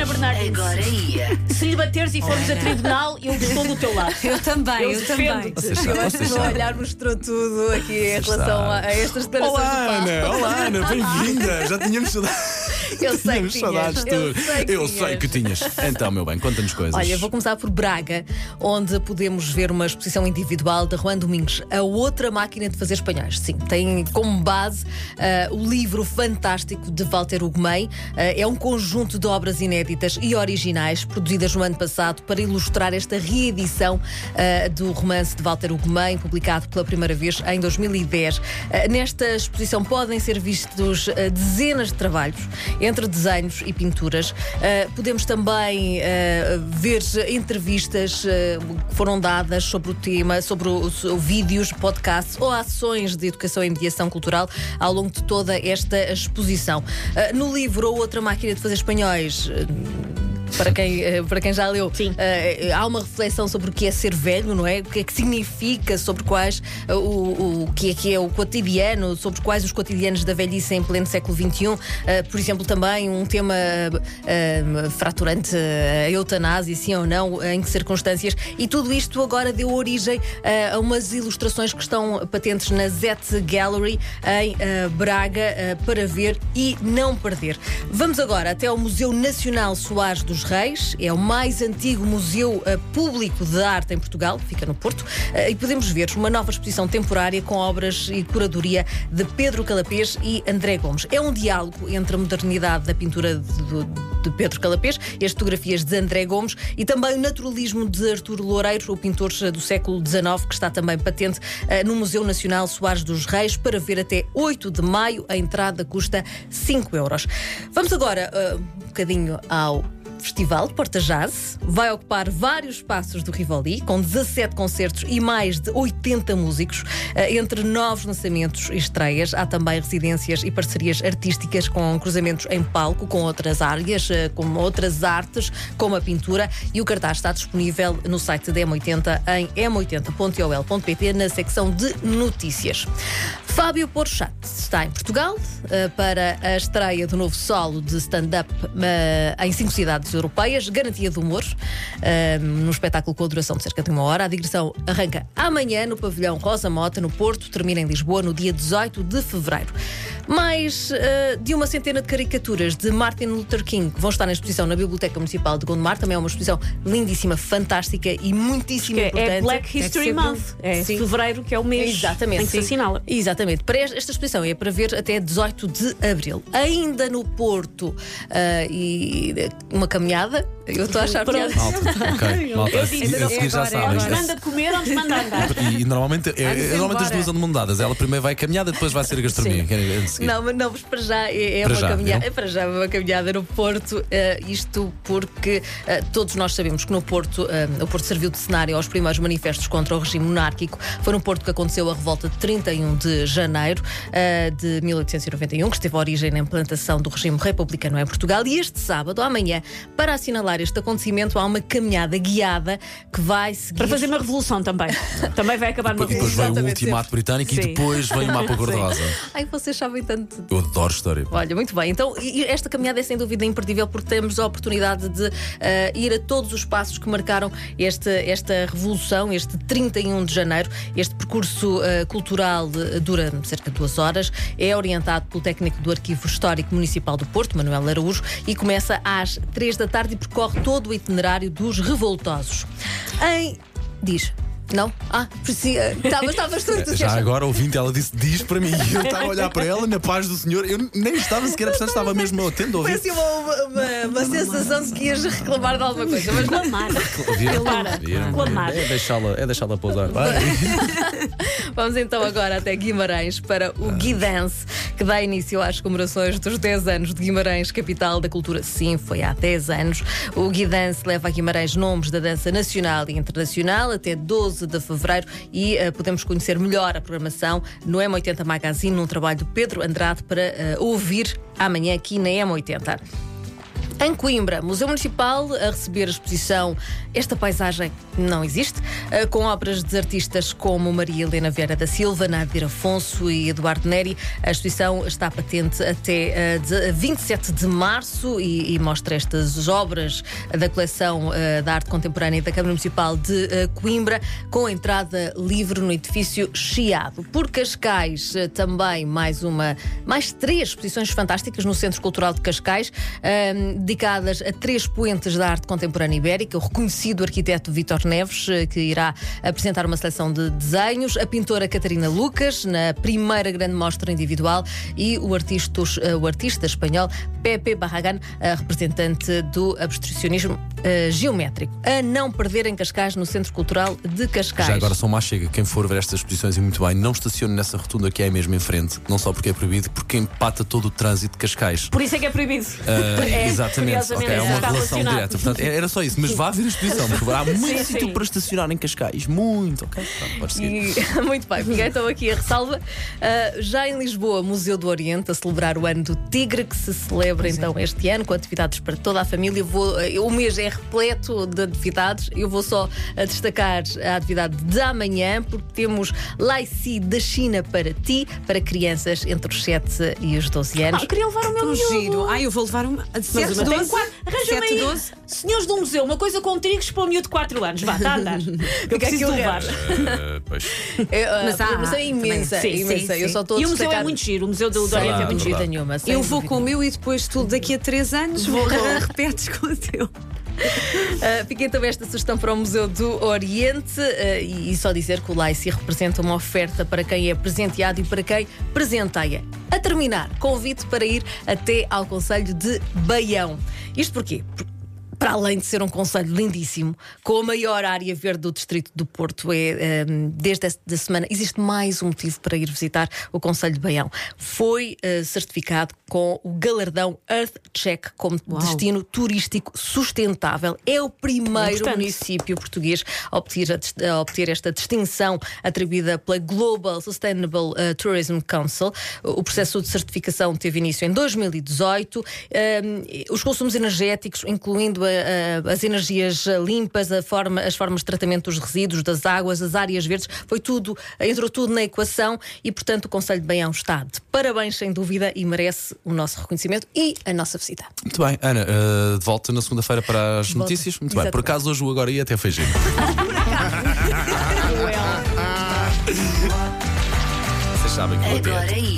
Ana Bernardino. Agora ia. Se lhe bateres e formos a tribunal, eu estou do teu lado. Eu também, Eu eu, também. Eu acho que o olhar mostrou tudo aqui em relação a, a estas declarações Olá. Ana! Olá, Ana! Bem-vinda! Já tínhamos saudades. Eu sei que tinhas. Eu sei que Eu tinhas. sei que tinhas. Então, meu bem, conta-nos coisas. Olha, vou começar por Braga, onde podemos ver uma exposição individual de Juan Domingos, a outra máquina de fazer espanhóis. Sim, tem como base ah, o livro fantástico de Walter Ugumem. Ah, é um conjunto de obras inéditas e originais produzidas no ano passado para ilustrar esta reedição ah, do romance de Walter Ugumem, publicado pela primeira vez em 2010. Ah, nesta exposição podem ser vistos dezenas de trabalhos, entre desenhos e pinturas. Ah, podemos também ah, ver entrevistas ah, que foram dadas sobre o tema, sobre os os vídeos, podcasts ou ações de educação e mediação cultural ao longo de toda esta exposição. No livro ou outra máquina de fazer espanhóis. Para quem, eh, para quem já leu, Sim. eh, há uma reflexão sobre o que é ser velho, não é? O que é que significa, sobre quais eh, o, o que é que é o cotidiano, sobre quais os cotidianos da velhice em pleno século XXI. Por exemplo, também um tema fraturante, a eutanásia, sim ou não, em que circunstâncias. E tudo isto agora deu origem a umas ilustrações que estão patentes na Zet Gallery em Braga para ver e não perder. Vamos agora até ao Museu Nacional Soares dos Reis, é o mais antigo museu eh, público de arte em Portugal, fica no Porto, eh, e podemos ver uma nova exposição temporária com obras e curadoria de Pedro Calapês e André Gomes. É um diálogo entre a modernidade da pintura de, de- Pedro Calapês e as fotografias de André Gomes e também o naturalismo de Arturo Loureiro, o pintor do século XIX, que está também patente eh, no Museu Nacional Soares dos Reis, para ver até 8 de maio. A entrada custa 5 euros. Vamos agora eh, um bocadinho ao Festival Porta Jazz vai ocupar vários espaços do Rivoli, com 17 concertos e mais de 80 músicos. Eh, Entre novos lançamentos e estreias, há também residências e parcerias artísticas com cruzamentos em palco com outras áreas, eh, como outras artes, como a pintura. E o cartaz está disponível no site da M80 em m80.ol.pt na secção de notícias. Fábio Porchat está em Portugal eh, para a estreia do novo solo de stand-up eh, em cinco cidades europeias, garantia de humor, eh, num espetáculo com a duração de cerca de uma hora. A digressão arranca amanhã no pavilhão Rosa Mota, no Porto, termina em Lisboa no dia 18 de fevereiro. Mais de uma centena de caricaturas de Martin Luther King que vão estar na exposição na Biblioteca Municipal de Gondomar. Também é uma exposição lindíssima, fantástica e muitíssimo é- importante. é Black History Month. É Sim. fevereiro que é o mês Exatamente. em que se assinala. Exatamente. Para esta exposição é para ver até 18 de abril. Ainda no Porto ah, e uma caminhada. Eu estou a achar Pronto. piada. Malta, ok. Malta, a, disse, seguir- a seguir já agora, é sabem. agora. Manda comer onde manda andar. E, e normalmente, é, é- normalmente as embora. duas andam mundadas. Ela primeiro vai caminhada, depois vai ser a gastronomia. É- é. Não, mas não, mas para já é, é Para uma já, caminhada. é para já uma caminhada no Porto. eh, isto porque eh, todos nós sabemos que no Porto, eh, o Porto serviu de cenário aos primeiros manifestos contra o regime monárquico. Foi no Porto que aconteceu a revolta de 31 de janeiro eh, de 1891, que esteve a origem na implantação do regime republicano em Portugal. E este sábado, amanhã, para assinalar este acontecimento, há uma caminhada guiada que vai seguir. Para fazer uma revolução também. Também vai acabar numa E depois revolução. vem o ultimato britânico Sim. e depois vem o mapa cor-de-rosa. Ai, vocês sabem tanto Eu adoro história. Olha, muito bem. Então, esta caminhada é sem dúvida imperdível porque temos a oportunidade de eh, ir a todos os passos que marcaram este, esta revolução, este 31 de janeiro. Este percurso eh, cultural de- dura cerca de duas horas. É orientado pelo técnico do Arquivo Histórico Municipal do Porto, Manuel Araújo, e começa às três da tarde e percorre todo o itinerário dos revoltosos. Em. Diz. Não? Ah, precisa. Estavas estavas tu Já agora, ouvinte, ela disse diz para mim. E eu estava a olhar para ela na paz do Senhor. Eu nem estava sequer a prestar, estava mesmo atento a ouvir. assim uma, uma, uma sensação de que ias reclamar de alguma coisa, mas não. Clamar. Viram? Para. Viram? Clamar. É deixá-la é deixá pousar. Vai. Vamos então agora até Guimarães para o Guidance, que dá início às comemorações dos 10 anos de Guimarães, capital da cultura. Sim, foi há 10 anos. O Guidance leva a Guimarães nomes da dança nacional e internacional até 12 de fevereiro e eh, podemos conhecer melhor a programação no M80 Magazine, num trabalho do Pedro Andrade para eh, ouvir amanhã aqui na M80. Em Coimbra, Museu Municipal a receber a exposição Esta Paisagem Não Existe, eh, com obras de artistas como Maria Helena Vieira da Silva, Nadir Afonso e Eduardo Neri. A exposição está patente até eh, de 27 de março e, e mostra estas obras da coleção eh, da arte contemporânea da Câmara Municipal de eh, Coimbra, com entrada livre no edifício Chiado. Por Cascais, eh, também mais uma, mais três exposições fantásticas no Centro Cultural de Cascais. Dedicadas a três poentes da arte contemporânea ibérica, o reconhecido arquiteto Vítor Neves, eh, que irá apresentar uma seleção de desenhos, a pintora Catarina Lucas, na primeira grande mostra individual, e o artista, o artista espanhol Pepe Barragan, a representante do abstracionismo eh, geométrico. A não perder em Cascais, no Centro Cultural de Cascais. Já agora só mais chega, quem for ver estas exposições e muito bem, não estacione nessa rotunda que é mesmo em frente, não só porque é proibido, porque empata todo o trânsito de Cascais. Por isso é que é proibido. Ah, É, exatamente, curiosamente, ok, é uma relação direta. Portanto, era só isso, mas vá ver a exposição, porque há muito Sim, sítio sim. para estacionar em Cascais, muito, ok? Pronto, pode seguir. E- muito bem, fiquei então aqui a ressalva. Uh, já em Lisboa, Museu do Oriente, a celebrar o ano do Tigre, que se celebra então este ano, com atividades para toda a família. Vou, uh, o mês é repleto de atividades. Eu vou só uh, destacar a atividade de amanhã, porque temos Laici da China para ti, para crianças entre os 7 e os 12 anos. Ah, queria levar o meu Um miúdo. giro. Ai, eu vou levar uma. Mas 7, eu tenho 12. quatro. Arranja-me 7, aí. 12. Senhores do museu, uma coisa com trigos para o miúdo de 4 anos. Vá, está a andar. Eu preciso de levar. Ah, pois. É, uh, Mas a há- programação é imensa. Sim, imensa. sim, Eu só estou a E o museu é muito giro. O museu do, Oriente é muito Sem giro. nenhuma. Eu vou com o meu e depois tu daqui a 3 anos vou repetes com o teu. Uh, fica então esta sugestão para o Museu do Oriente uh, e, só dizer que o Laici representa uma oferta para quem é presenteado e para quem presenteia. A terminar, convite para ir até ao Conselho de Baião. Isto porquê? Por- para além de ser um conselho lindíssimo, com a maior área verde do distrito do Porto, é, um, desde esta semana existe mais um motivo para ir visitar o Conselho de Baião. Foi uh, certificado com o galardão Earth Check como Uau. destino turístico sustentável. É o primeiro município português a obter, a a obter esta distinção atribuída pela Global Sustainable uh, Tourism Council. O processo de certificação teve início em 2018. Um, os consumos energéticos, incluindo a- a- as energias limpas, a forma- as formas de tratamento dos resíduos, das águas, as áreas verdes, foi tudo, entrou tudo na equação e, portanto, o Conselho de Baião está de parabéns, sem dúvida, e merece o nosso reconhecimento e a nossa visita. Muito bem, Ana, ah, de volta na segunda-feira para as notícias. Muito bem, por Exatamente. acaso hoje o agora ia até foi giro. Vocês sabem que eu ia.